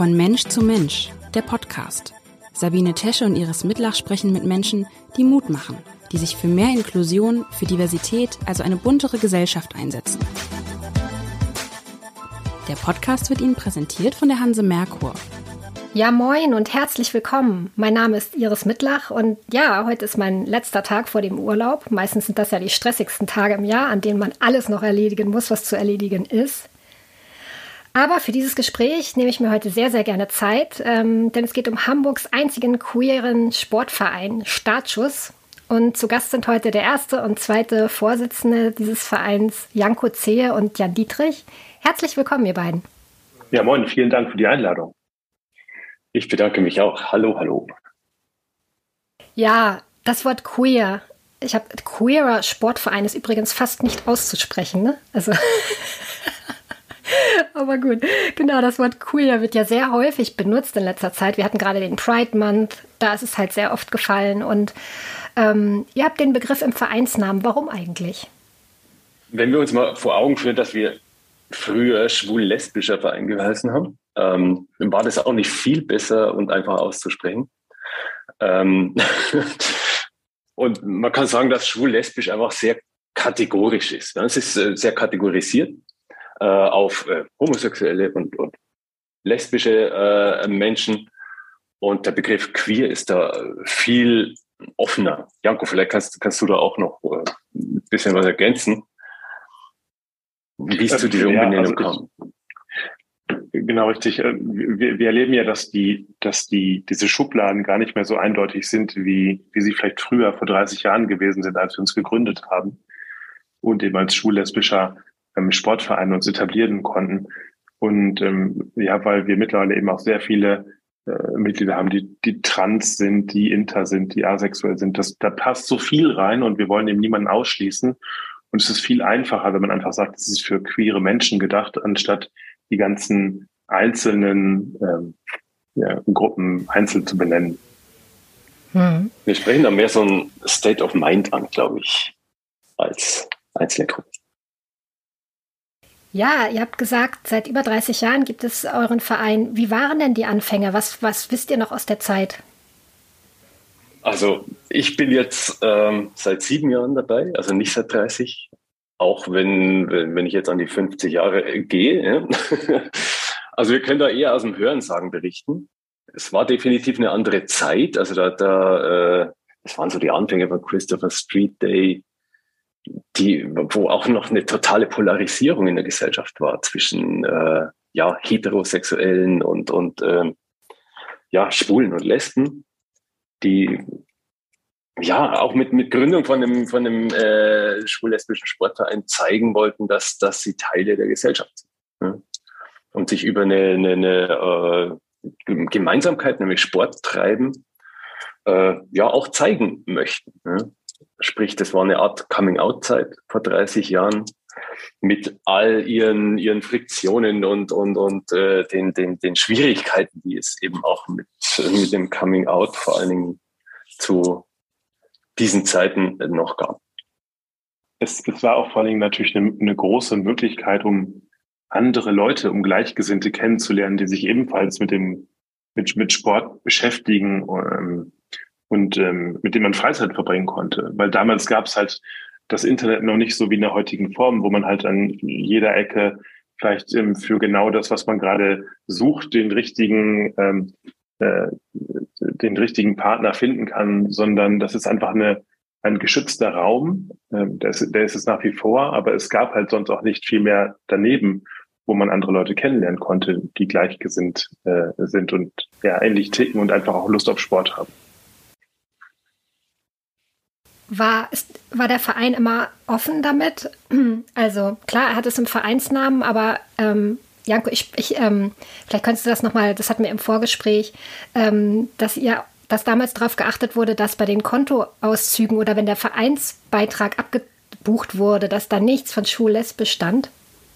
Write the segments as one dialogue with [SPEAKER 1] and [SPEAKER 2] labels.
[SPEAKER 1] Von Mensch zu Mensch, der Podcast. Sabine Tesche und Iris Mitlach sprechen mit Menschen, die Mut machen, die sich für mehr Inklusion, für Diversität, also eine buntere Gesellschaft einsetzen. Der Podcast wird Ihnen präsentiert von der Hanse Merkur.
[SPEAKER 2] Ja, moin und herzlich willkommen. Mein Name ist Iris Mittlach und ja, heute ist mein letzter Tag vor dem Urlaub. Meistens sind das ja die stressigsten Tage im Jahr, an denen man alles noch erledigen muss, was zu erledigen ist. Aber für dieses Gespräch nehme ich mir heute sehr, sehr gerne Zeit, ähm, denn es geht um Hamburgs einzigen queeren Sportverein, Startschuss. Und zu Gast sind heute der erste und zweite Vorsitzende dieses Vereins, Janko Zehe und Jan Dietrich. Herzlich willkommen, ihr beiden.
[SPEAKER 3] Ja, moin, vielen Dank für die Einladung.
[SPEAKER 4] Ich bedanke mich auch. Hallo, hallo.
[SPEAKER 2] Ja, das Wort queer. Ich habe queerer Sportverein ist übrigens fast nicht auszusprechen, ne? Also Aber gut, genau, das Wort queer wird ja sehr häufig benutzt in letzter Zeit. Wir hatten gerade den Pride Month, da ist es halt sehr oft gefallen. Und ähm, ihr habt den Begriff im Vereinsnamen. Warum eigentlich?
[SPEAKER 4] Wenn wir uns mal vor Augen führen, dass wir früher schwul-lesbischer Verein geheißen haben, ähm, war das auch nicht viel besser und einfach auszusprechen. Ähm und man kann sagen, dass schwul-lesbisch einfach sehr kategorisch ist. Es ist äh, sehr kategorisiert äh, auf äh, homosexuelle und, und lesbische äh, Menschen. Und der Begriff queer ist da viel offener. Janko, vielleicht kannst, kannst du da auch noch äh, ein bisschen was ergänzen, wie es zu dieser Umbenennung ja, also kam.
[SPEAKER 3] Genau richtig. Äh, wir, wir erleben ja, dass die, dass die, diese Schubladen gar nicht mehr so eindeutig sind, wie, wie sie vielleicht früher vor 30 Jahren gewesen sind, als wir uns gegründet haben und eben als schwul-lesbischer ähm, Sportverein uns etablieren konnten. Und ähm, ja, weil wir mittlerweile eben auch sehr viele äh, Mitglieder haben, die, die trans sind, die inter sind, die asexuell sind. Das, da passt so viel rein und wir wollen eben niemanden ausschließen. Und es ist viel einfacher, wenn man einfach sagt, es ist für queere Menschen gedacht, anstatt die ganzen einzelnen ähm, ja, Gruppen einzeln zu benennen.
[SPEAKER 4] Hm. Wir sprechen da mehr so ein State of Mind an, glaube ich, als einzelne Gruppen.
[SPEAKER 2] Ja, ihr habt gesagt, seit über 30 Jahren gibt es euren Verein. Wie waren denn die Anfänge? Was, was wisst ihr noch aus der Zeit?
[SPEAKER 4] Also ich bin jetzt ähm, seit sieben Jahren dabei, also nicht seit 30, auch wenn, wenn ich jetzt an die 50 Jahre äh, gehe. Ja. Also wir können da eher aus dem Hörensagen berichten. Es war definitiv eine andere Zeit. Also da, da äh, das waren so die Anfänge von Christopher Street Day, die, wo auch noch eine totale Polarisierung in der Gesellschaft war zwischen äh, ja, Heterosexuellen und, und äh, ja, Schwulen und Lesben, die ja auch mit, mit Gründung von einem, von einem äh, schwul-lesbischen Sportverein zeigen wollten, dass, dass sie Teile der Gesellschaft sind. Ja? Und sich über eine, eine, eine äh, Gemeinsamkeit, nämlich Sport treiben, äh, ja auch zeigen möchten. Ja? Sprich, das war eine Art Coming-out-Zeit vor 30 Jahren mit all ihren, ihren Friktionen und, und, und äh, den, den, den Schwierigkeiten, die es eben auch mit, mit dem Coming-out vor allen Dingen zu diesen Zeiten noch gab.
[SPEAKER 3] Es, es war auch vor allen Dingen natürlich eine, eine große Möglichkeit, um andere Leute, um Gleichgesinnte kennenzulernen, die sich ebenfalls mit dem mit, mit Sport beschäftigen, ähm, und ähm, mit dem man Freizeit verbringen konnte. Weil damals gab es halt das Internet noch nicht so wie in der heutigen Form, wo man halt an jeder Ecke vielleicht ähm, für genau das, was man gerade sucht, den richtigen, ähm, äh, den richtigen Partner finden kann, sondern das ist einfach eine, ein geschützter Raum. Ähm, der, ist, der ist es nach wie vor, aber es gab halt sonst auch nicht viel mehr daneben, wo man andere Leute kennenlernen konnte, die gleichgesinnt äh, sind und ja ähnlich ticken und einfach auch Lust auf Sport haben.
[SPEAKER 2] War, ist, war der Verein immer offen damit? Also klar, er hat es im Vereinsnamen, aber ähm, Janko, ich, ich ähm, vielleicht könntest du das nochmal, das hatten wir im Vorgespräch, ähm, dass ihr, dass damals darauf geachtet wurde, dass bei den Kontoauszügen oder wenn der Vereinsbeitrag abgebucht wurde, dass da nichts von Schul-Lesbisch stand?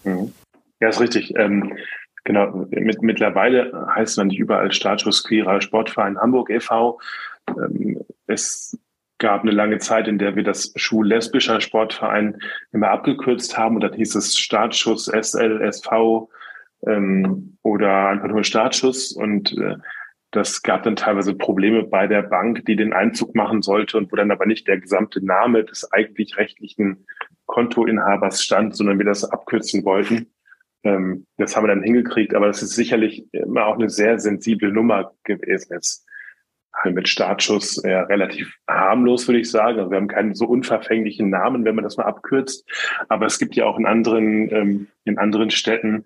[SPEAKER 3] Mhm. Ja, ist richtig. Ähm, genau, mit, mittlerweile heißt man nicht überall Status Queerer Sportverein Hamburg e.V. Ähm, es gab eine lange Zeit, in der wir das Schul-Lesbischer Sportverein immer abgekürzt haben und dann hieß es Startschuss SLSV ähm, oder einfach nur Startschuss und äh, das gab dann teilweise Probleme bei der Bank, die den Einzug machen sollte und wo dann aber nicht der gesamte Name des eigentlich rechtlichen Kontoinhabers stand, sondern wir das abkürzen wollten. Ähm, das haben wir dann hingekriegt, aber das ist sicherlich immer auch eine sehr sensible Nummer gewesen. Jetzt mit Startschuss ja, relativ harmlos, würde ich sagen. Also wir haben keinen so unverfänglichen Namen, wenn man das mal abkürzt. Aber es gibt ja auch in anderen, ähm, in anderen Städten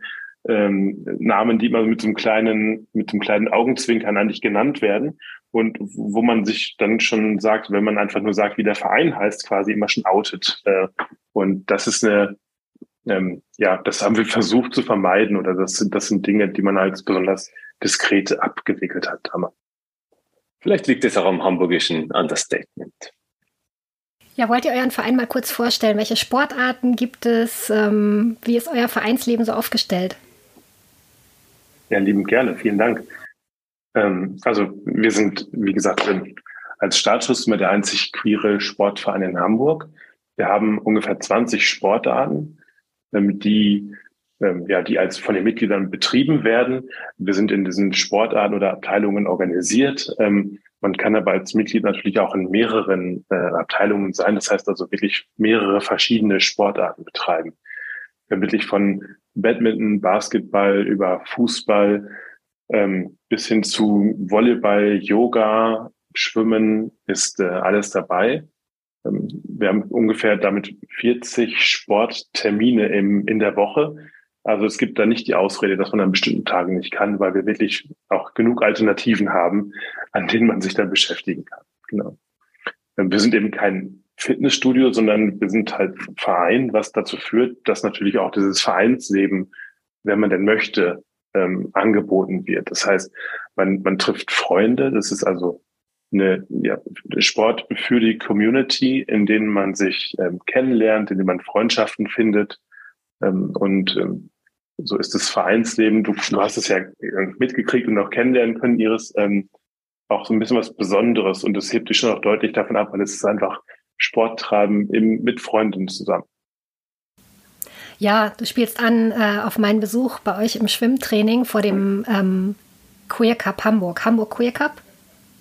[SPEAKER 3] ähm, Namen, die immer mit so einem kleinen, mit so einem kleinen Augenzwinkern eigentlich genannt werden und wo man sich dann schon sagt, wenn man einfach nur sagt, wie der Verein heißt, quasi immer schon outet. Äh, und das ist eine, ähm, ja, das haben wir versucht zu vermeiden oder das sind, das sind Dinge, die man als besonders diskret abgewickelt hat damals.
[SPEAKER 4] Vielleicht liegt es auch am hamburgischen Understatement.
[SPEAKER 2] Ja, wollt ihr euren Verein mal kurz vorstellen? Welche Sportarten gibt es? Ähm, wie ist euer Vereinsleben so aufgestellt?
[SPEAKER 3] Ja, lieben gerne. Vielen Dank. Ähm, also wir sind, wie gesagt, als Startschuss immer der einzig queere Sportverein in Hamburg. Wir haben ungefähr 20 Sportarten, ähm, die ähm, ja, die als von den Mitgliedern betrieben werden. Wir sind in diesen Sportarten oder Abteilungen organisiert. Ähm, man kann aber als Mitglied natürlich auch in mehreren äh, Abteilungen sein. Das heißt also wirklich mehrere verschiedene Sportarten betreiben. Haben wirklich von Badminton, Basketball über Fußball ähm, bis hin zu Volleyball, Yoga, Schwimmen ist äh, alles dabei. Ähm, wir haben ungefähr damit 40 Sporttermine im, in der Woche. Also es gibt da nicht die Ausrede, dass man an bestimmten Tagen nicht kann, weil wir wirklich auch genug Alternativen haben, an denen man sich dann beschäftigen kann. Genau. Wir sind eben kein Fitnessstudio, sondern wir sind halt Verein, was dazu führt, dass natürlich auch dieses Vereinsleben, wenn man denn möchte, ähm, angeboten wird. Das heißt, man, man trifft Freunde. Das ist also eine, ja, Sport für die Community, in denen man sich ähm, kennenlernt, in dem man Freundschaften findet. Ähm, und ähm, so ist das Vereinsleben. Du, du hast es ja mitgekriegt und auch kennenlernen können, Iris, ähm, auch so ein bisschen was Besonderes. Und das hebt dich schon auch deutlich davon ab, weil es ist einfach Sport treiben im, mit Freunden zusammen.
[SPEAKER 2] Ja, du spielst an äh, auf meinen Besuch bei euch im Schwimmtraining vor dem ähm, Queer Cup Hamburg. Hamburg Queer Cup?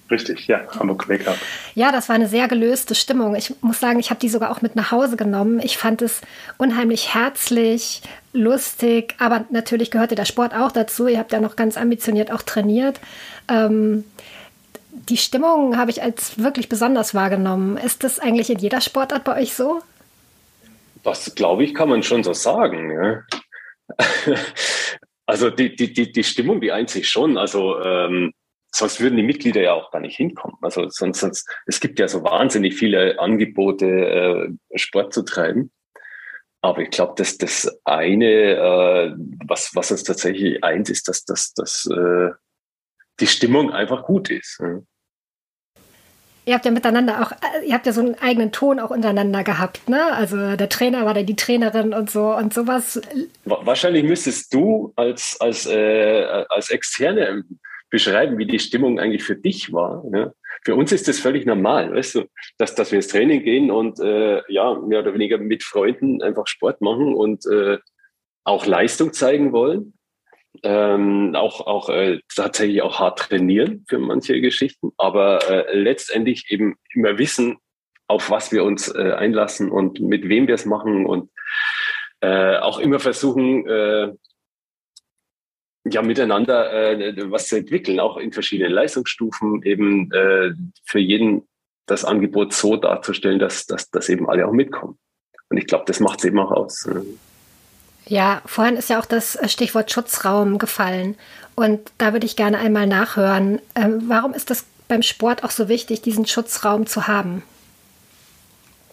[SPEAKER 3] Richtig, ja, Hamburg Queer Cup.
[SPEAKER 2] Ja, das war eine sehr gelöste Stimmung. Ich muss sagen, ich habe die sogar auch mit nach Hause genommen. Ich fand es unheimlich herzlich, lustig, aber natürlich gehörte der Sport auch dazu. Ihr habt ja noch ganz ambitioniert auch trainiert. Ähm, die Stimmung habe ich als wirklich besonders wahrgenommen. Ist das eigentlich in jeder Sportart bei euch so?
[SPEAKER 4] Das glaube ich, kann man schon so sagen. Ja. also die, die, die, die Stimmung, die eint sich schon. Also ähm, sonst würden die Mitglieder ja auch gar nicht hinkommen. Also sonst, sonst es gibt ja so wahnsinnig viele Angebote, äh, Sport zu treiben. Aber ich glaube, dass das eine, äh, was, was uns tatsächlich eint, ist, dass, dass, dass äh, die Stimmung einfach gut ist. Ja.
[SPEAKER 2] Ihr habt ja miteinander auch, ihr habt ja so einen eigenen Ton auch untereinander gehabt, ne? Also der Trainer war da die Trainerin und so und sowas.
[SPEAKER 4] Wahrscheinlich müsstest du als, als, äh, als Externe beschreiben, wie die Stimmung eigentlich für dich war. Ne? Für uns ist das völlig normal, weißt du, dass, dass wir ins Training gehen und äh, ja, mehr oder weniger mit Freunden einfach Sport machen und äh, auch Leistung zeigen wollen ähm, auch, auch äh, tatsächlich auch hart trainieren für manche Geschichten, aber äh, letztendlich eben immer wissen, auf was wir uns äh, einlassen und mit wem wir es machen und äh, auch immer versuchen, ja, miteinander äh, was zu entwickeln, auch in verschiedenen Leistungsstufen, eben äh, für jeden das Angebot so darzustellen, dass, dass, dass eben alle auch mitkommen. Und ich glaube, das macht es eben auch aus. Ne?
[SPEAKER 2] Ja, vorhin ist ja auch das äh, Stichwort Schutzraum gefallen. Und da würde ich gerne einmal nachhören. Ähm, warum ist das beim Sport auch so wichtig, diesen Schutzraum zu haben?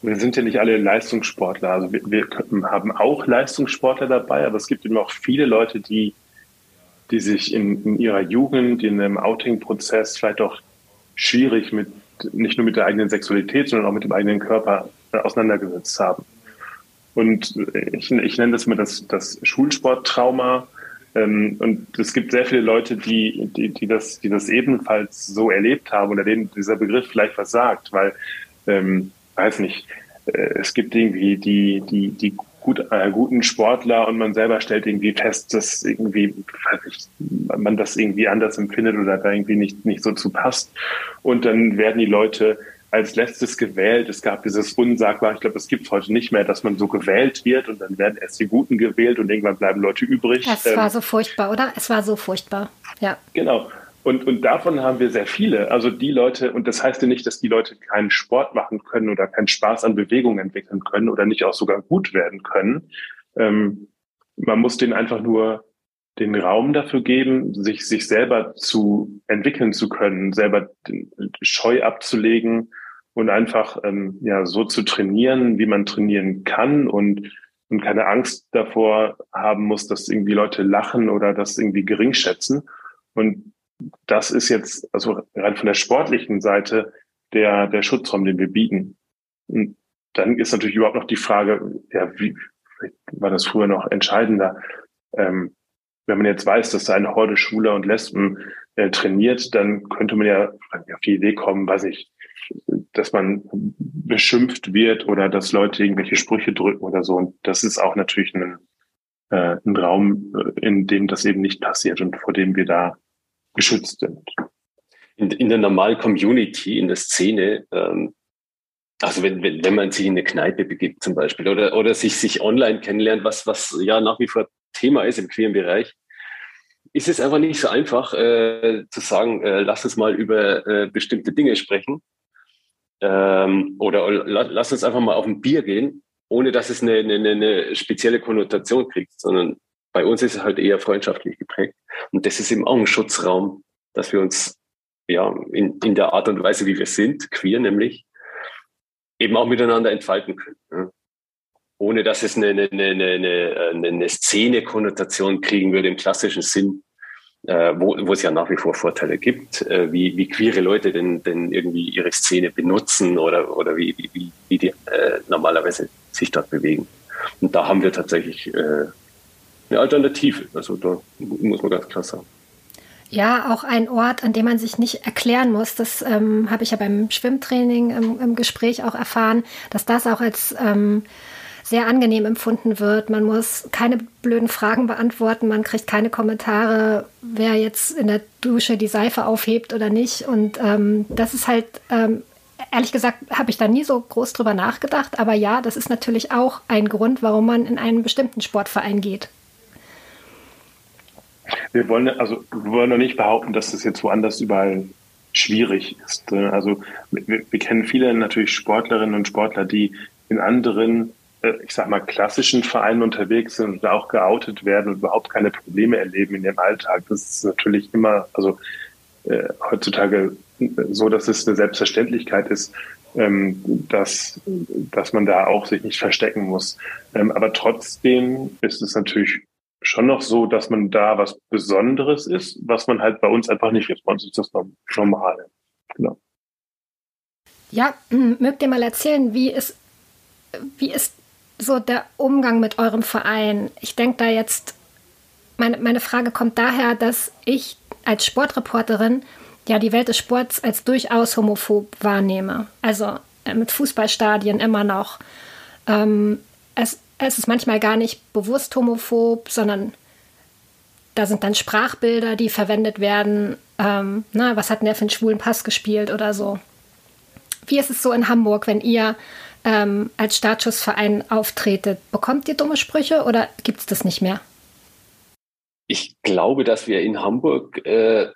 [SPEAKER 3] Wir sind ja nicht alle Leistungssportler. Also wir, wir haben auch Leistungssportler dabei, aber es gibt eben auch viele Leute, die, die sich in, in ihrer Jugend, in einem Outing-Prozess vielleicht auch schwierig mit, nicht nur mit der eigenen Sexualität, sondern auch mit dem eigenen Körper äh, auseinandergesetzt haben. Und ich, ich nenne das immer das, das Schulsporttrauma. Ähm, und es gibt sehr viele Leute, die, die, die, das, die das ebenfalls so erlebt haben oder denen dieser Begriff vielleicht was sagt, weil, ähm, weiß nicht, äh, es gibt irgendwie die, die, die gut, äh, guten Sportler und man selber stellt irgendwie fest, dass irgendwie, ich, man das irgendwie anders empfindet oder da irgendwie nicht, nicht so zu passt. Und dann werden die Leute als letztes gewählt. Es gab dieses unsagbar, ich glaube, es gibt es heute nicht mehr, dass man so gewählt wird und dann werden erst die Guten gewählt und irgendwann bleiben Leute übrig.
[SPEAKER 2] Es ähm, war so furchtbar, oder? Es war so furchtbar, ja.
[SPEAKER 3] Genau. Und, und davon haben wir sehr viele. Also die Leute, und das heißt ja nicht, dass die Leute keinen Sport machen können oder keinen Spaß an Bewegung entwickeln können oder nicht auch sogar gut werden können. Ähm, man muss denen einfach nur den Raum dafür geben, sich, sich selber zu entwickeln zu können, selber Scheu abzulegen und einfach ähm, ja so zu trainieren, wie man trainieren kann und und keine Angst davor haben muss, dass irgendwie Leute lachen oder das irgendwie gering schätzen. Und das ist jetzt, also rein von der sportlichen Seite, der, der Schutzraum, den wir bieten. Und dann ist natürlich überhaupt noch die Frage, ja, wie war das früher noch entscheidender? Ähm, wenn man jetzt weiß, dass da eine Horde Schwuler und Lesben äh, trainiert, dann könnte man ja auf die Idee kommen, weiß ich, dass man beschimpft wird oder dass Leute irgendwelche Sprüche drücken oder so. Und das ist auch natürlich ein, äh, ein Raum, äh, in dem das eben nicht passiert und vor dem wir da geschützt sind.
[SPEAKER 4] In, in der normalen Community, in der Szene, ähm, also wenn, wenn, wenn man sich in eine Kneipe begibt zum Beispiel oder, oder sich, sich online kennenlernt, was, was ja nach wie vor Thema ist im queeren Bereich, ist es einfach nicht so einfach äh, zu sagen, äh, lass uns mal über äh, bestimmte Dinge sprechen ähm, oder la, lass uns einfach mal auf ein Bier gehen, ohne dass es eine, eine, eine spezielle Konnotation kriegt, sondern bei uns ist es halt eher freundschaftlich geprägt. Und das ist eben auch ein Schutzraum, dass wir uns ja in, in der Art und Weise, wie wir sind, queer nämlich, eben auch miteinander entfalten können. Ja. Ohne dass es eine, eine, eine, eine, eine Szene-Konnotation kriegen würde im klassischen Sinn, äh, wo, wo es ja nach wie vor Vorteile gibt, äh, wie, wie queere Leute denn, denn irgendwie ihre Szene benutzen oder, oder wie, wie, wie die äh, normalerweise sich dort bewegen. Und da haben wir tatsächlich äh, eine Alternative. Also da muss man ganz klar sagen.
[SPEAKER 2] Ja, auch ein Ort, an dem man sich nicht erklären muss. Das ähm, habe ich ja beim Schwimmtraining im, im, Gespräch auch erfahren, dass das auch als ähm, sehr angenehm empfunden wird. Man muss keine blöden Fragen beantworten, man kriegt keine Kommentare, wer jetzt in der Dusche die Seife aufhebt oder nicht. Und ähm, das ist halt, ähm, ehrlich gesagt, habe ich da nie so groß drüber nachgedacht. Aber ja, das ist natürlich auch ein Grund, warum man in einen bestimmten Sportverein geht.
[SPEAKER 3] Wir wollen also wir wollen noch nicht behaupten, dass das jetzt woanders überall schwierig ist. Also wir, wir kennen viele natürlich Sportlerinnen und Sportler, die in anderen, äh, ich sag mal, klassischen Vereinen unterwegs sind und auch geoutet werden und überhaupt keine Probleme erleben in ihrem Alltag. Das ist natürlich immer, also äh, heutzutage so, dass es eine Selbstverständlichkeit ist, ähm, dass, dass man da auch sich nicht verstecken muss. Ähm, aber trotzdem ist es natürlich schon noch so, dass man da was Besonderes ist, was man halt bei uns einfach nicht ist. Bei uns ist das normal. Genau.
[SPEAKER 2] Ja, mögt ihr mal erzählen, wie ist, wie ist so der Umgang mit eurem Verein? Ich denke da jetzt, meine, meine Frage kommt daher, dass ich als Sportreporterin ja die Welt des Sports als durchaus homophob wahrnehme. Also äh, mit Fußballstadien immer noch. Ähm, es es ist manchmal gar nicht bewusst homophob, sondern da sind dann Sprachbilder, die verwendet werden. Ähm, na, was hat denn der für einen schwulen Pass gespielt oder so? Wie ist es so in Hamburg, wenn ihr ähm, als Startschussverein auftretet? Bekommt ihr dumme Sprüche oder gibt es das nicht mehr?
[SPEAKER 4] Ich glaube, dass wir in Hamburg äh,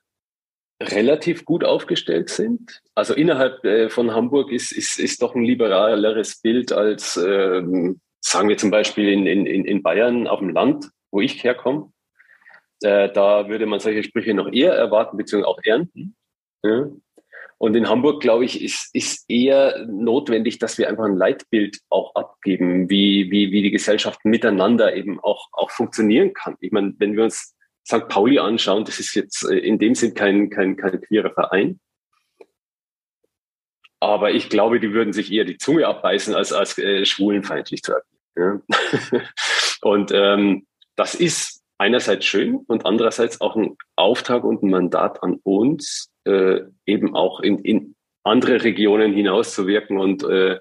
[SPEAKER 4] relativ gut aufgestellt sind. Also innerhalb äh, von Hamburg ist, ist, ist doch ein liberaleres Bild als ähm, sagen wir zum Beispiel in, in, in Bayern auf dem Land, wo ich herkomme, äh, da würde man solche Sprüche noch eher erwarten, beziehungsweise auch ernten. Ja. Und in Hamburg, glaube ich, ist, ist eher notwendig, dass wir einfach ein Leitbild auch abgeben, wie, wie, wie die Gesellschaft miteinander eben auch, auch funktionieren kann. Ich meine, wenn wir uns St. Pauli anschauen, das ist jetzt äh, in dem Sinn kein, kein, kein queerer Verein. Aber ich glaube, die würden sich eher die Zunge abbeißen, als, als äh, schwulenfeindlich zu agieren. Ja? und ähm, das ist einerseits schön und andererseits auch ein Auftrag und ein Mandat an uns, äh, eben auch in, in andere Regionen hinauszuwirken und äh,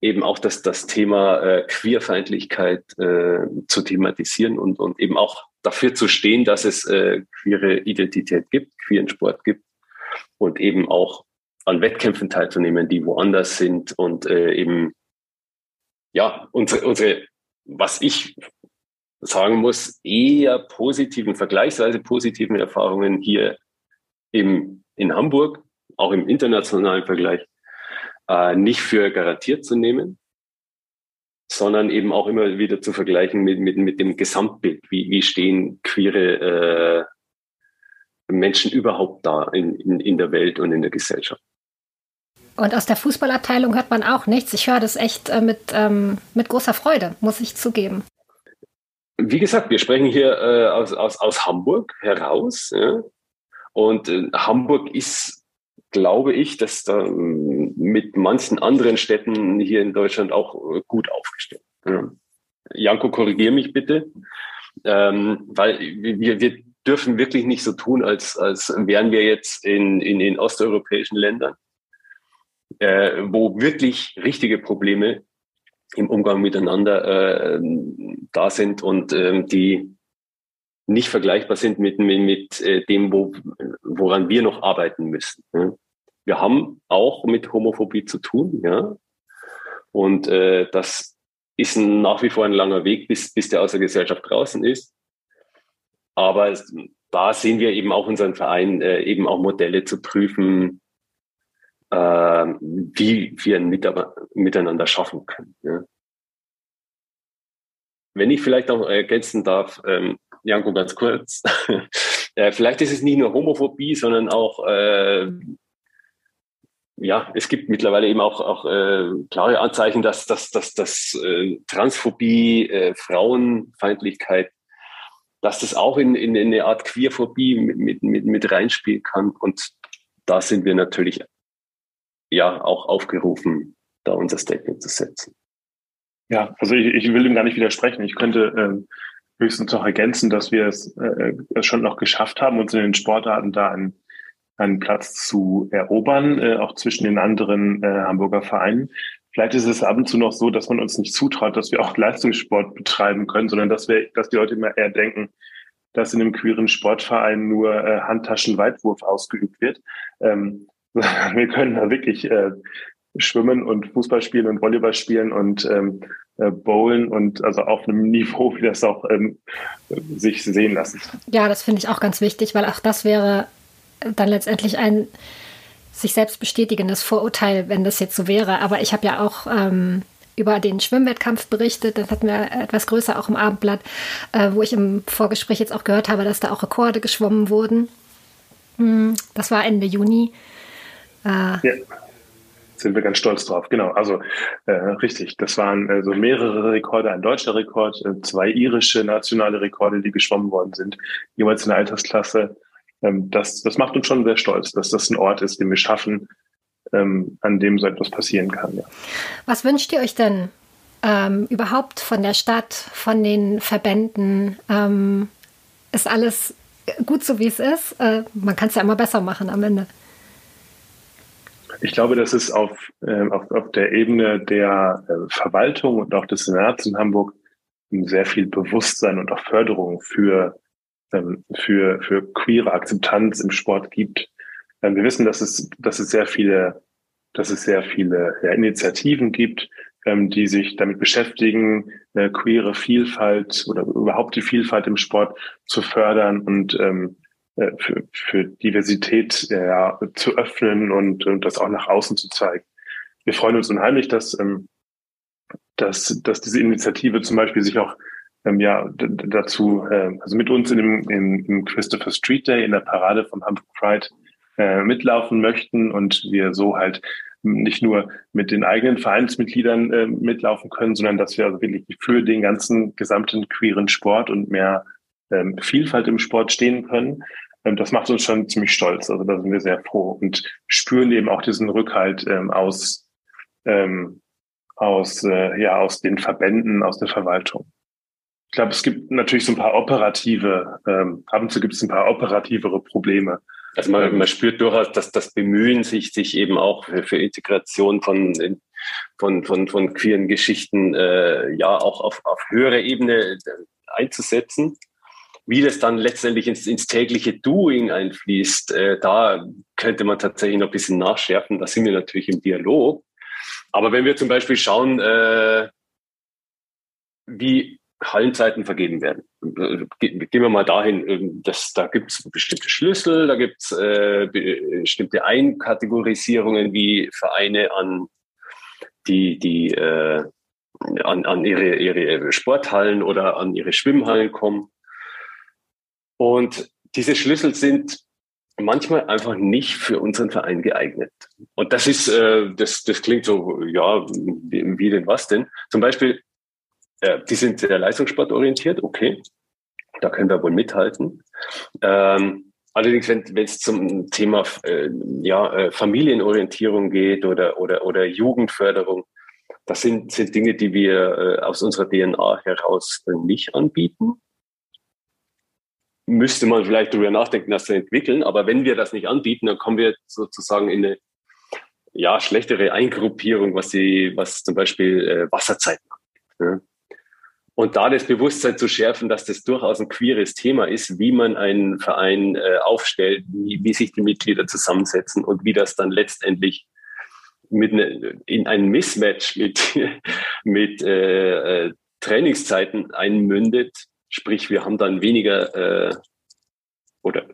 [SPEAKER 4] eben auch das, das Thema äh, Queerfeindlichkeit äh, zu thematisieren und, und eben auch dafür zu stehen, dass es äh, queere Identität gibt, queeren Sport gibt und eben auch an Wettkämpfen teilzunehmen, die woanders sind und äh, eben ja unsere, unsere, was ich sagen muss, eher positiven, vergleichsweise positiven Erfahrungen hier im, in Hamburg, auch im internationalen Vergleich, äh, nicht für garantiert zu nehmen, sondern eben auch immer wieder zu vergleichen mit, mit, mit dem Gesamtbild. Wie, wie stehen queere äh, Menschen überhaupt da in, in, in der Welt und in der Gesellschaft?
[SPEAKER 2] Und aus der Fußballabteilung hört man auch nichts. Ich höre das echt äh, mit, ähm, mit großer Freude, muss ich zugeben.
[SPEAKER 4] Wie gesagt, wir sprechen hier äh, aus, aus, aus Hamburg heraus. Ja? Und äh, Hamburg ist glaube ich, dass da ähm, mit manchen anderen Städten hier in Deutschland auch äh, gut aufgestellt. Ja. Janko, korrigier mich bitte, ähm, weil wir, wir dürfen wirklich nicht so tun, als, als wären wir jetzt in, in, in osteuropäischen Ländern, äh, wo wirklich richtige Probleme im Umgang miteinander äh, da sind und äh, die nicht vergleichbar sind mit, mit, mit äh, dem, wo, woran wir noch arbeiten müssen. Wir haben auch mit Homophobie zu tun, ja. Und äh, das ist nach wie vor ein langer Weg, bis, bis der aus der Gesellschaft draußen ist. Aber da sehen wir eben auch unseren Verein, äh, eben auch Modelle zu prüfen, äh, wie wir ein Miteinander schaffen können. Ja. Wenn ich vielleicht auch ergänzen darf, ähm, Janko, ganz kurz. äh, vielleicht ist es nicht nur Homophobie, sondern auch, äh, ja, es gibt mittlerweile eben auch, auch äh, klare Anzeichen, dass, dass, dass, dass äh, Transphobie, äh, Frauenfeindlichkeit, dass das auch in, in, in eine Art Queerphobie mit, mit, mit reinspielen kann. Und da sind wir natürlich ja auch aufgerufen, da unser Statement zu setzen.
[SPEAKER 3] Ja, also ich, ich will dem gar nicht widersprechen. Ich könnte ähm, höchstens noch ergänzen, dass wir es, äh, es schon noch geschafft haben, uns in den Sportarten da einen, einen Platz zu erobern, äh, auch zwischen den anderen äh, Hamburger Vereinen. Vielleicht ist es ab und zu noch so, dass man uns nicht zutraut, dass wir auch Leistungssport betreiben können, sondern dass wir, dass die Leute immer eher denken, dass in einem queeren Sportverein nur äh, Handtaschenweitwurf ausgeübt wird. Ähm, wir können da wirklich äh, schwimmen und Fußball spielen und Volleyball spielen und ähm, äh, bowlen und also auf einem Niveau, wie das auch ähm, sich sehen lassen.
[SPEAKER 2] Ja, das finde ich auch ganz wichtig, weil auch das wäre dann letztendlich ein sich selbst bestätigendes Vorurteil, wenn das jetzt so wäre. Aber ich habe ja auch ähm, über den Schwimmwettkampf berichtet. Das hatten wir etwas größer auch im Abendblatt, äh, wo ich im Vorgespräch jetzt auch gehört habe, dass da auch Rekorde geschwommen wurden. Hm, das war Ende Juni.
[SPEAKER 3] Äh, ja sind wir ganz stolz drauf. Genau, also äh, richtig. Das waren äh, so mehrere Rekorde, ein deutscher Rekord, äh, zwei irische nationale Rekorde, die geschwommen worden sind, jeweils in der Altersklasse. Ähm, das, das macht uns schon sehr stolz, dass das ein Ort ist, den wir schaffen, ähm, an dem so etwas passieren kann. Ja.
[SPEAKER 2] Was wünscht ihr euch denn ähm, überhaupt von der Stadt, von den Verbänden? Ähm, ist alles gut so, wie es ist? Äh, man kann es ja immer besser machen am Ende.
[SPEAKER 3] Ich glaube, dass es auf, äh, auf, auf der Ebene der äh, Verwaltung und auch des Senats in Hamburg sehr viel Bewusstsein und auch Förderung für, ähm, für, für queere Akzeptanz im Sport gibt. Ähm, wir wissen, dass es, dass es sehr viele, dass es sehr viele ja, Initiativen gibt, ähm, die sich damit beschäftigen, äh, queere Vielfalt oder überhaupt die Vielfalt im Sport zu fördern und ähm, äh, für, für Diversität ja, zu öffnen und, und das auch nach außen zu zeigen. Wir freuen uns unheimlich, dass, ähm, dass, dass diese Initiative zum Beispiel sich auch ähm, ja dazu, äh, also mit uns in dem, im, im Christopher Street Day in der Parade vom Hamburg Pride äh, mitlaufen möchten und wir so halt nicht nur mit den eigenen Vereinsmitgliedern äh, mitlaufen können, sondern dass wir also wirklich für den ganzen gesamten queeren Sport und mehr ähm, Vielfalt im Sport stehen können. Ähm, das macht uns schon ziemlich stolz. Also da sind wir sehr froh und spüren eben auch diesen Rückhalt ähm, aus, ähm, aus, äh, ja, aus den Verbänden, aus der Verwaltung. Ich glaube, es gibt natürlich so ein paar operative, ähm, ab und zu gibt es ein paar operativere Probleme.
[SPEAKER 4] Also man, man spürt durchaus, dass das Bemühen, sich, sich eben auch für, für Integration von, von, von, von queeren Geschichten äh, ja auch auf, auf höhere Ebene einzusetzen. Wie das dann letztendlich ins, ins tägliche Doing einfließt, äh, da könnte man tatsächlich noch ein bisschen nachschärfen. Da sind wir natürlich im Dialog. Aber wenn wir zum Beispiel schauen, äh, wie Hallenzeiten vergeben werden. Gehen wir mal dahin, dass, da gibt es bestimmte Schlüssel, da gibt es äh, bestimmte Einkategorisierungen, wie Vereine an die, die äh, an, an ihre, ihre Sporthallen oder an ihre Schwimmhallen kommen. Und diese Schlüssel sind manchmal einfach nicht für unseren Verein geeignet. Und das ist, äh, das, das klingt so, ja, wie, wie denn was denn? Zum Beispiel äh, die sind sehr leistungssportorientiert, okay. Da können wir wohl mithalten. Ähm, allerdings, wenn es zum Thema äh, ja, äh, Familienorientierung geht oder, oder, oder Jugendförderung, das sind, sind Dinge, die wir äh, aus unserer DNA heraus nicht anbieten. Müsste man vielleicht darüber nachdenken, das zu entwickeln. Aber wenn wir das nicht anbieten, dann kommen wir sozusagen in eine ja, schlechtere Eingruppierung, was, die, was zum Beispiel äh, Wasserzeiten angeht. Und da das Bewusstsein zu schärfen, dass das durchaus ein queeres Thema ist, wie man einen Verein äh, aufstellt, wie, wie sich die Mitglieder zusammensetzen und wie das dann letztendlich mit ne, in ein Mismatch mit, mit äh, äh, Trainingszeiten einmündet. Sprich, wir haben dann weniger äh, oder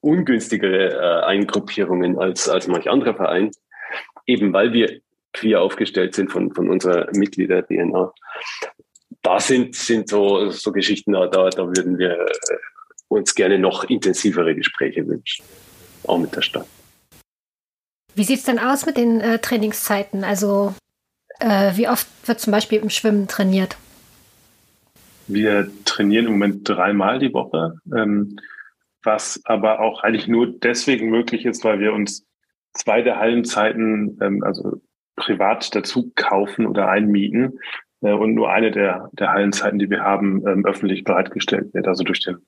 [SPEAKER 4] ungünstigere äh, Eingruppierungen als, als manch anderer Verein, eben weil wir queer aufgestellt sind von, von unserer Mitglieder-DNA da sind, sind so, so Geschichten, da, da würden wir äh, uns gerne noch intensivere Gespräche wünschen, auch mit der Stadt.
[SPEAKER 2] Wie sieht es denn aus mit den äh, Trainingszeiten? Also äh, wie oft wird zum Beispiel im Schwimmen trainiert?
[SPEAKER 3] Wir trainieren im Moment dreimal die Woche, ähm, was aber auch eigentlich nur deswegen möglich ist, weil wir uns zwei der Hallenzeiten, ähm, also privat dazu kaufen oder einmieten, äh, und nur eine der, der Hallenzeiten, die wir haben, ähm, öffentlich bereitgestellt wird, also durch den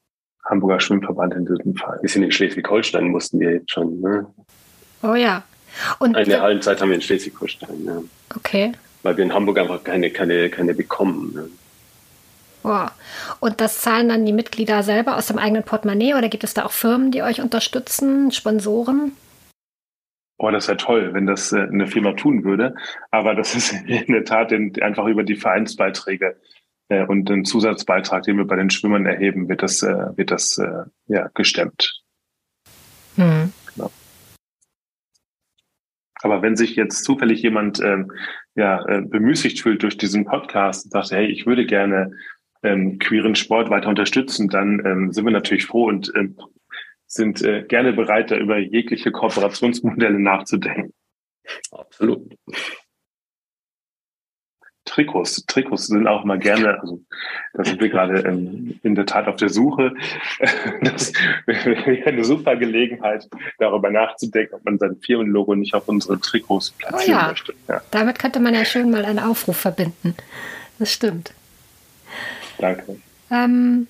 [SPEAKER 3] Hamburger Schwimmverband in diesem Fall.
[SPEAKER 4] Wir sind in Schleswig-Holstein, mussten wir jetzt schon. Ne?
[SPEAKER 2] Oh ja.
[SPEAKER 4] Und eine Hallenzeit haben wir in Schleswig-Holstein, ja.
[SPEAKER 2] Okay.
[SPEAKER 4] Weil wir in Hamburg einfach keine, keine, keine bekommen. Ne?
[SPEAKER 2] Oh. Und das zahlen dann die Mitglieder selber aus dem eigenen Portemonnaie oder gibt es da auch Firmen, die euch unterstützen, Sponsoren?
[SPEAKER 3] Oh, das wäre toll, wenn das äh, eine Firma tun würde. Aber das ist in der Tat einfach über die Vereinsbeiträge äh, und den Zusatzbeitrag, den wir bei den Schwimmern erheben, wird das, äh, wird das ja, gestemmt. Mhm. Genau. Aber wenn sich jetzt zufällig jemand ähm, ja, bemüßigt fühlt durch diesen Podcast und sagt, hey, ich würde gerne ähm, queeren Sport weiter unterstützen, dann ähm, sind wir natürlich froh und ähm, sind äh, gerne bereit, da über jegliche Kooperationsmodelle nachzudenken.
[SPEAKER 4] Absolut.
[SPEAKER 3] Trikots. Trikots sind auch mal gerne, also da sind wir gerade ähm, in der Tat auf der Suche. Das wäre eine super Gelegenheit, darüber nachzudenken, ob man sein Firmenlogo nicht auf unsere Trikots platzieren oh ja. möchte.
[SPEAKER 2] Ja. Damit könnte man ja schön mal einen Aufruf verbinden. Das stimmt.
[SPEAKER 3] Danke.
[SPEAKER 2] Ähm,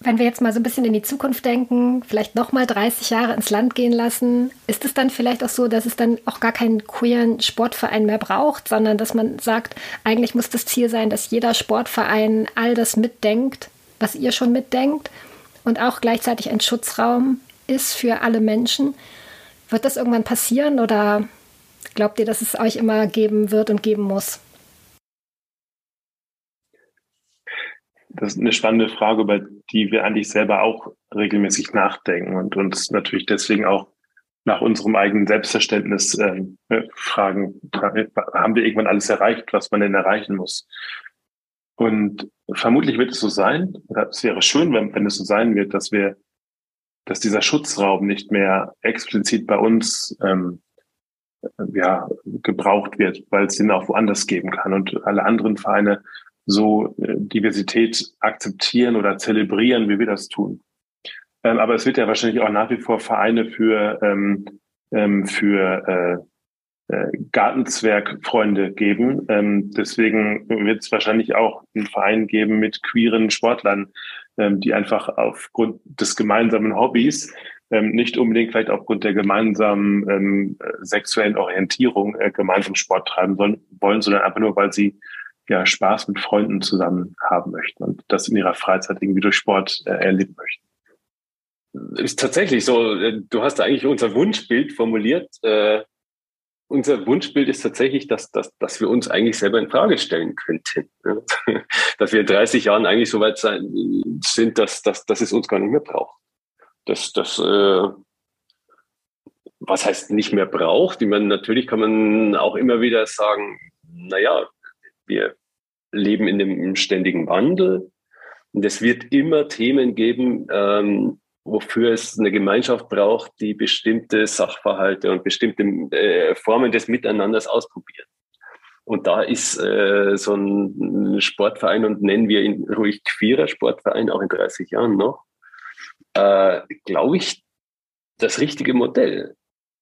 [SPEAKER 2] wenn wir jetzt mal so ein bisschen in die Zukunft denken, vielleicht nochmal 30 Jahre ins Land gehen lassen, ist es dann vielleicht auch so, dass es dann auch gar keinen queeren Sportverein mehr braucht, sondern dass man sagt, eigentlich muss das Ziel sein, dass jeder Sportverein all das mitdenkt, was ihr schon mitdenkt und auch gleichzeitig ein Schutzraum ist für alle Menschen. Wird das irgendwann passieren oder glaubt ihr, dass es euch immer geben wird und geben muss?
[SPEAKER 3] Das ist eine spannende Frage, über die wir eigentlich selber auch regelmäßig nachdenken und uns natürlich deswegen auch nach unserem eigenen Selbstverständnis ähm, äh, fragen, haben wir irgendwann alles erreicht, was man denn erreichen muss? Und vermutlich wird es so sein, es wäre schön, wenn, wenn es so sein wird, dass wir, dass dieser Schutzraum nicht mehr explizit bei uns ähm, ja, gebraucht wird, weil es ihn auch woanders geben kann und alle anderen Vereine so äh, Diversität akzeptieren oder zelebrieren, wie wir das tun. Ähm, aber es wird ja wahrscheinlich auch nach wie vor Vereine für, ähm, ähm, für äh, Gartenzwergfreunde geben. Ähm, deswegen wird es wahrscheinlich auch einen Verein geben mit queeren Sportlern, ähm, die einfach aufgrund des gemeinsamen Hobbys ähm, nicht unbedingt vielleicht aufgrund der gemeinsamen ähm, sexuellen Orientierung äh, gemeinsam Sport treiben sollen, wollen, sondern einfach nur, weil sie ja Spaß mit Freunden zusammen haben möchten und das in ihrer Freizeit irgendwie durch Sport äh, erleben möchten.
[SPEAKER 4] Ist tatsächlich so. Äh, du hast eigentlich unser Wunschbild formuliert. Äh, unser Wunschbild ist tatsächlich, dass, dass, dass wir uns eigentlich selber in Frage stellen könnten. dass wir in 30 Jahren eigentlich so weit sein, sind, dass, dass, dass es uns gar nicht mehr braucht das, das äh, was heißt nicht mehr braucht. Ich meine, natürlich kann man auch immer wieder sagen, naja, wir leben in dem ständigen Wandel und es wird immer Themen geben, ähm, wofür es eine Gemeinschaft braucht, die bestimmte Sachverhalte und bestimmte äh, Formen des Miteinanders ausprobiert. Und da ist äh, so ein Sportverein und nennen wir ihn ruhig queerer Sportverein, auch in 30 Jahren noch, äh, glaube ich, das richtige Modell.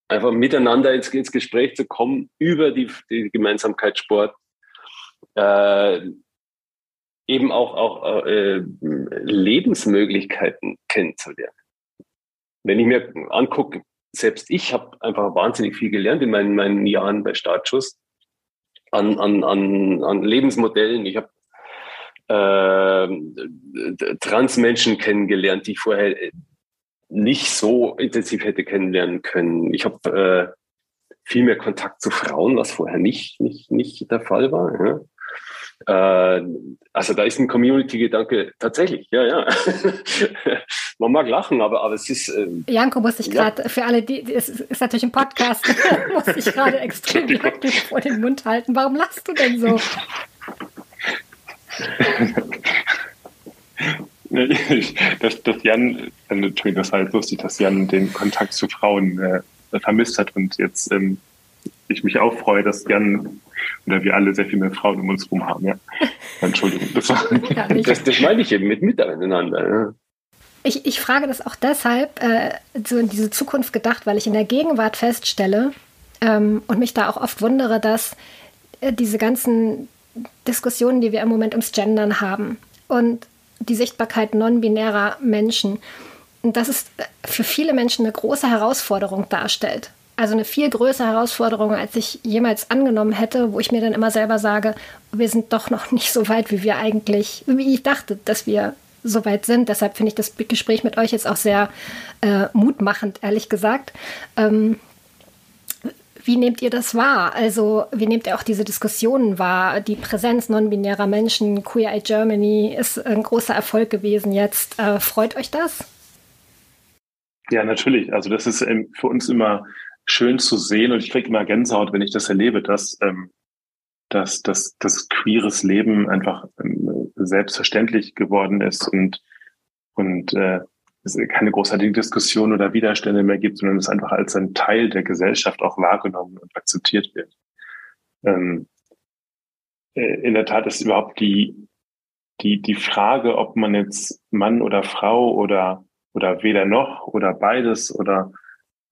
[SPEAKER 4] Einfach miteinander ins, ins Gespräch zu kommen über die, die Gemeinsamkeit Sport, äh, eben auch, auch äh, Lebensmöglichkeiten kennenzulernen. Wenn ich mir angucke, selbst ich habe einfach wahnsinnig viel gelernt in meinen, meinen Jahren bei Startschuss an, an, an, an Lebensmodellen. Ich habe äh, Transmenschen kennengelernt, die ich vorher nicht so intensiv hätte kennenlernen können. Ich habe äh, viel mehr Kontakt zu Frauen, was vorher nicht, nicht, nicht der Fall war. Ja. Äh, also da ist ein Community-Gedanke tatsächlich, ja, ja. Man mag lachen, aber, aber es ist.
[SPEAKER 2] Ähm, Janko muss sich gerade, ja. für alle, die, es ist natürlich ein Podcast, muss sich gerade extrem wirklich vor den Mund halten. Warum lachst du denn so?
[SPEAKER 3] dass, dass Jan, Entschuldigung, das war halt lustig, dass Jan den Kontakt zu Frauen äh, vermisst hat und jetzt ähm, ich mich auch freue, dass Jan oder wir alle sehr viel mehr Frauen um uns herum haben. Ja. Entschuldigung. Das, war
[SPEAKER 4] das, das meine ich eben mit Miteinander. Ja.
[SPEAKER 2] Ich, ich frage das auch deshalb äh, so in diese Zukunft gedacht, weil ich in der Gegenwart feststelle ähm, und mich da auch oft wundere, dass äh, diese ganzen Diskussionen, die wir im Moment ums Gendern haben und die Sichtbarkeit non-binärer Menschen, dass es für viele Menschen eine große Herausforderung darstellt. Also eine viel größere Herausforderung, als ich jemals angenommen hätte, wo ich mir dann immer selber sage, wir sind doch noch nicht so weit, wie wir eigentlich, wie ich dachte, dass wir so weit sind. Deshalb finde ich das Gespräch mit euch jetzt auch sehr äh, mutmachend, ehrlich gesagt. Ähm, wie nehmt ihr das wahr? Also, wie nehmt ihr auch diese Diskussionen wahr? Die Präsenz non-binärer Menschen, Queer Eye Germany ist ein großer Erfolg gewesen jetzt. Äh, freut euch das?
[SPEAKER 3] Ja, natürlich. Also, das ist ähm, für uns immer schön zu sehen und ich kriege immer Gänsehaut, wenn ich das erlebe, dass, ähm, dass, dass das queeres Leben einfach ähm, selbstverständlich geworden ist und, und äh, es keine großartige Diskussion oder Widerstände mehr gibt, sondern es einfach als ein Teil der Gesellschaft auch wahrgenommen und akzeptiert wird. Ähm, äh, in der Tat ist überhaupt die, die, die Frage, ob man jetzt Mann oder Frau oder, oder weder noch oder beides oder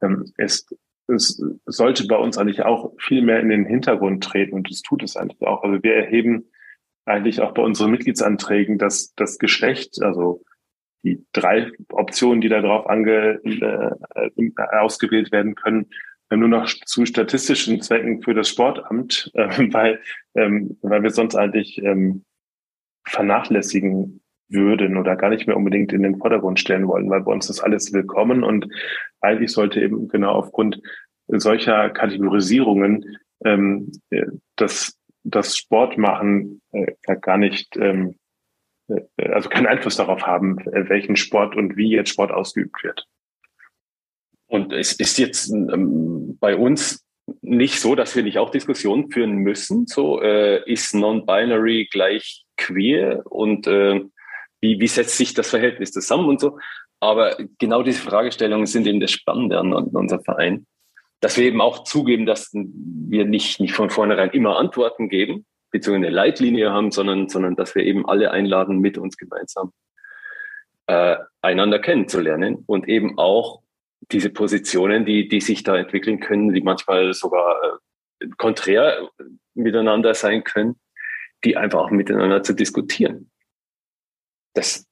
[SPEAKER 3] ähm, ist, es sollte bei uns eigentlich auch viel mehr in den Hintergrund treten und es tut es eigentlich auch. Also wir erheben eigentlich auch bei unseren Mitgliedsanträgen dass das Geschlecht, also die drei Optionen, die da drauf ange, äh, ausgewählt werden können, nur noch zu statistischen Zwecken für das Sportamt, äh, weil, ähm, weil wir sonst eigentlich ähm, vernachlässigen würden oder gar nicht mehr unbedingt in den Vordergrund stellen wollen, weil bei uns ist alles willkommen und eigentlich sollte eben genau aufgrund solcher Kategorisierungen ähm, äh, das, das Sportmachen äh, gar nicht ähm, äh, also keinen Einfluss darauf haben, äh, welchen Sport und wie jetzt Sport ausgeübt wird.
[SPEAKER 4] Und es ist jetzt ähm, bei uns nicht so, dass wir nicht auch Diskussionen führen müssen. So äh, ist non-binary gleich queer und äh, wie, wie setzt sich das Verhältnis zusammen und so. Aber genau diese Fragestellungen sind eben das Spannende an, an unserem Verein, dass wir eben auch zugeben, dass wir nicht, nicht von vornherein immer Antworten geben, beziehungsweise eine Leitlinie haben, sondern, sondern dass wir eben alle einladen, mit uns gemeinsam äh, einander kennenzulernen und eben auch diese Positionen, die, die sich da entwickeln können, die manchmal sogar äh, konträr miteinander sein können, die einfach auch miteinander zu diskutieren. Das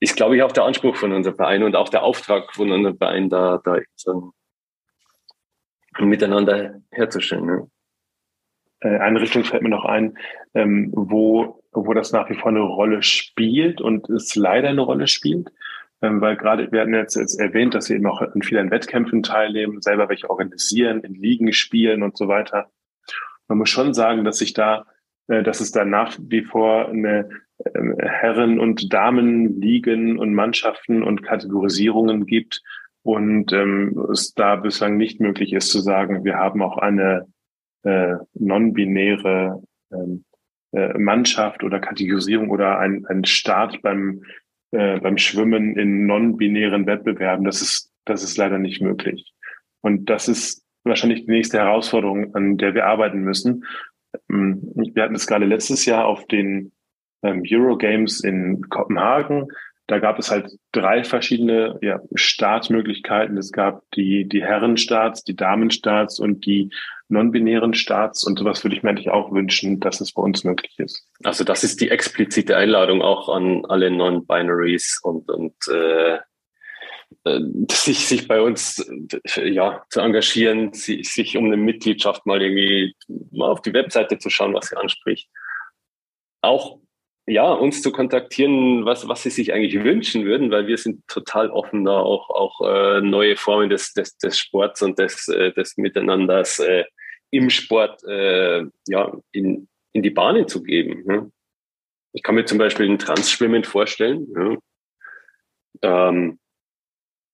[SPEAKER 4] ist, glaube ich, auch der Anspruch von unserem Verein und auch der Auftrag von unserem Verein, da, da so ein Miteinander herzustellen. Ne?
[SPEAKER 3] Äh, eine Richtung fällt mir noch ein, ähm, wo, wo das nach wie vor eine Rolle spielt und es leider eine Rolle spielt. Ähm, weil gerade, wir hatten jetzt, jetzt erwähnt, dass sie eben auch in vielen Wettkämpfen teilnehmen, selber welche organisieren, in Ligen spielen und so weiter. Man muss schon sagen, dass sich da, dass es da nach wie vor eine äh, Herren- und Damenligen und Mannschaften und Kategorisierungen gibt und ähm, es da bislang nicht möglich ist zu sagen, wir haben auch eine äh, non-binäre ähm, äh, Mannschaft oder Kategorisierung oder ein, ein Start beim, äh, beim Schwimmen in non-binären Wettbewerben. Das ist, das ist leider nicht möglich. Und das ist wahrscheinlich die nächste Herausforderung, an der wir arbeiten müssen. Ähm, wir hatten es gerade letztes Jahr auf den ähm, Eurogames in Kopenhagen. Da gab es halt drei verschiedene ja, Startmöglichkeiten. Es gab die, die Herrenstarts, die Damenstarts und die non-binären Starts. Und sowas würde ich mir eigentlich auch wünschen, dass es bei uns möglich ist.
[SPEAKER 4] Also das ist die explizite Einladung auch an alle Non-Binaries und, und äh sich, sich bei uns ja, zu engagieren, sich um eine Mitgliedschaft mal irgendwie mal auf die Webseite zu schauen, was sie anspricht. Auch ja, uns zu kontaktieren, was, was sie sich eigentlich wünschen würden, weil wir sind total offen, da auch, auch äh, neue Formen des, des, des Sports und des, äh, des Miteinanders äh, im Sport äh, ja, in, in die Bahnen zu geben. Ne? Ich kann mir zum Beispiel ein Transschwimmen vorstellen, ja? ähm,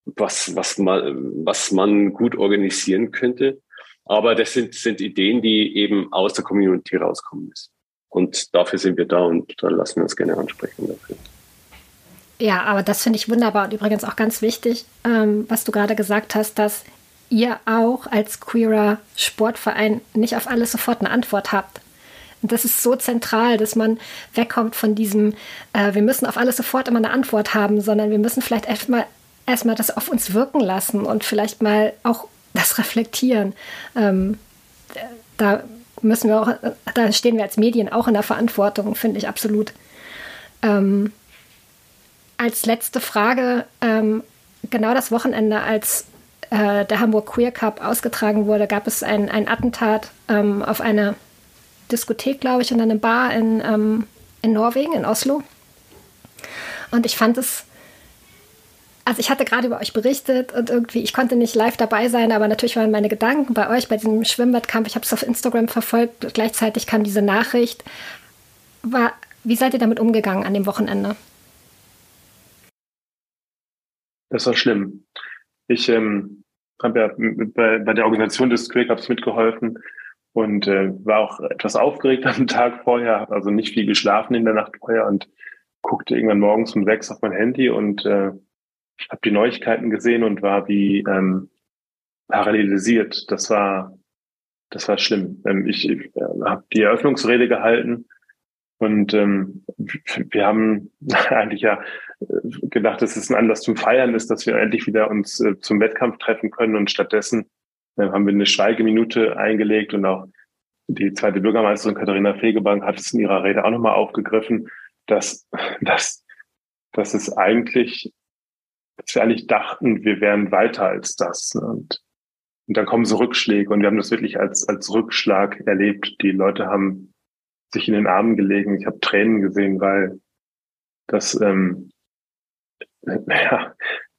[SPEAKER 4] was, was, man, was man gut organisieren könnte. Aber das sind, sind Ideen, die eben aus der Community rauskommen müssen. Und dafür sind wir da und da lassen wir uns gerne ansprechen dafür.
[SPEAKER 2] Ja, aber das finde ich wunderbar und übrigens auch ganz wichtig, ähm, was du gerade gesagt hast, dass ihr auch als queerer Sportverein nicht auf alles sofort eine Antwort habt. Und das ist so zentral, dass man wegkommt von diesem, äh, wir müssen auf alles sofort immer eine Antwort haben, sondern wir müssen vielleicht erstmal erstmal das auf uns wirken lassen und vielleicht mal auch das reflektieren. Ähm, da müssen wir auch, da stehen wir als Medien auch in der Verantwortung, finde ich absolut. Ähm, als letzte Frage, ähm, genau das Wochenende, als äh, der Hamburg Queer Cup ausgetragen wurde, gab es ein, ein Attentat ähm, auf eine Diskothek, glaube ich, und eine Bar in, ähm, in Norwegen, in Oslo. Und ich fand es also ich hatte gerade über euch berichtet und irgendwie, ich konnte nicht live dabei sein, aber natürlich waren meine Gedanken bei euch, bei diesem Schwimmwettkampf. Ich habe es auf Instagram verfolgt. Gleichzeitig kam diese Nachricht. War, wie seid ihr damit umgegangen an dem Wochenende?
[SPEAKER 3] Das war schlimm. Ich ähm, habe ja bei, bei, der Organisation des Queer Cups mitgeholfen und äh, war auch etwas aufgeregt am Tag vorher, habe also nicht viel geschlafen in der Nacht vorher und guckte irgendwann morgens um sechs auf mein Handy und äh, habe die Neuigkeiten gesehen und war wie ähm, parallelisiert. Das war, das war schlimm. Ähm, ich äh, habe die Eröffnungsrede gehalten und ähm, wir haben eigentlich ja äh, gedacht, dass es ein Anlass zum Feiern ist, dass wir endlich wieder uns äh, zum Wettkampf treffen können und stattdessen äh, haben wir eine Schweigeminute eingelegt und auch die zweite Bürgermeisterin Katharina Fegebank hat es in ihrer Rede auch nochmal aufgegriffen, dass, dass, dass es eigentlich dass wir eigentlich dachten, wir wären weiter als das. Und, und dann kommen so Rückschläge und wir haben das wirklich als, als Rückschlag erlebt. Die Leute haben sich in den Armen gelegen. Ich habe Tränen gesehen, weil das, ähm, ja,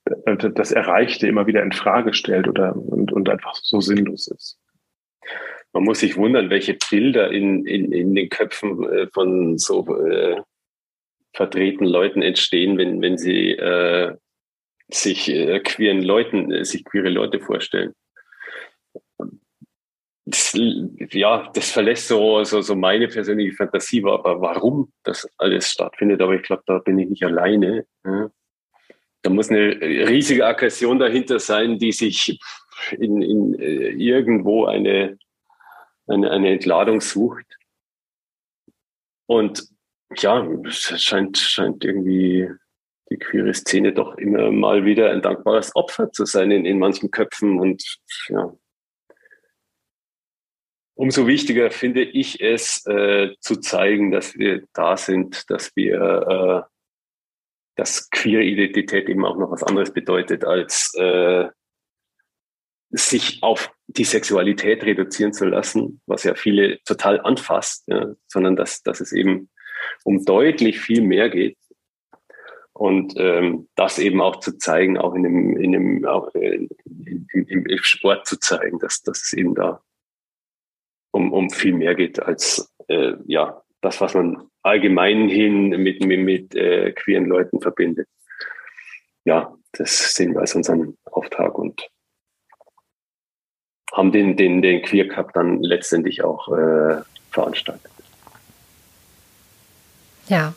[SPEAKER 3] das Erreichte immer wieder in Frage stellt oder und, und einfach so sinnlos ist.
[SPEAKER 4] Man muss sich wundern, welche Bilder in, in, in den Köpfen äh, von so äh, vertretenen Leuten entstehen, wenn, wenn sie äh, sich äh, queeren Leuten, äh, sich queere Leute vorstellen. Das, ja, das verlässt so, so, so meine persönliche Fantasie, aber warum das alles stattfindet, aber ich glaube, da bin ich nicht alleine. Ja. Da muss eine riesige Aggression dahinter sein, die sich in, in äh, irgendwo eine, eine, eine Entladung sucht. Und ja, es scheint, scheint irgendwie die queere Szene doch immer mal wieder ein dankbares Opfer zu sein in, in manchen Köpfen und ja. umso wichtiger finde ich es, äh, zu zeigen, dass wir da sind, dass wir, äh, dass queere Identität eben auch noch was anderes bedeutet, als äh, sich auf die Sexualität reduzieren zu lassen, was ja viele total anfasst, ja, sondern dass, dass es eben um deutlich viel mehr geht. Und ähm, das eben auch zu zeigen, auch in dem, in dem auch in, in, im Sport zu zeigen, dass, es eben da um, um viel mehr geht als äh, ja das, was man allgemein hin mit, mit, mit äh, queeren Leuten verbindet. Ja, das sehen wir als unseren Auftrag und haben den, den, den Queer Cup dann letztendlich auch äh, veranstaltet.
[SPEAKER 2] Ja.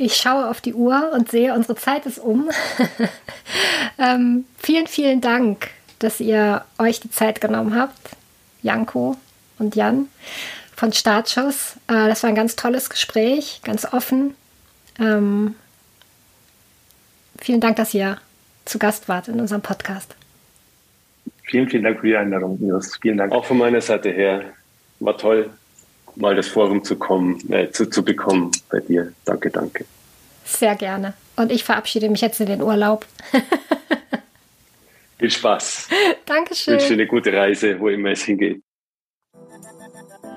[SPEAKER 2] Ich schaue auf die Uhr und sehe, unsere Zeit ist um. ähm, vielen, vielen Dank, dass ihr euch die Zeit genommen habt, Janko und Jan von Startschuss. Äh, das war ein ganz tolles Gespräch, ganz offen. Ähm, vielen Dank, dass ihr zu Gast wart in unserem Podcast.
[SPEAKER 3] Vielen, vielen Dank für die Einladung, Iris. Vielen Dank.
[SPEAKER 4] Auch von meiner Seite her. War toll, mal das Forum zu kommen, äh, zu, zu bekommen bei dir. Danke, danke.
[SPEAKER 2] Sehr gerne. Und ich verabschiede mich jetzt in den Urlaub.
[SPEAKER 4] Viel Spaß.
[SPEAKER 2] Dankeschön.
[SPEAKER 4] Ich wünsche dir eine gute Reise, wo immer es hingeht.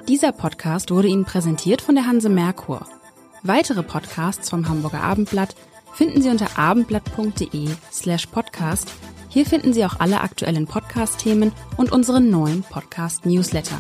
[SPEAKER 1] Dieser Podcast wurde Ihnen präsentiert von der Hanse Merkur. Weitere Podcasts vom Hamburger Abendblatt finden Sie unter abendblatt.de slash podcast hier finden Sie auch alle aktuellen Podcast-Themen und unseren neuen Podcast-Newsletter.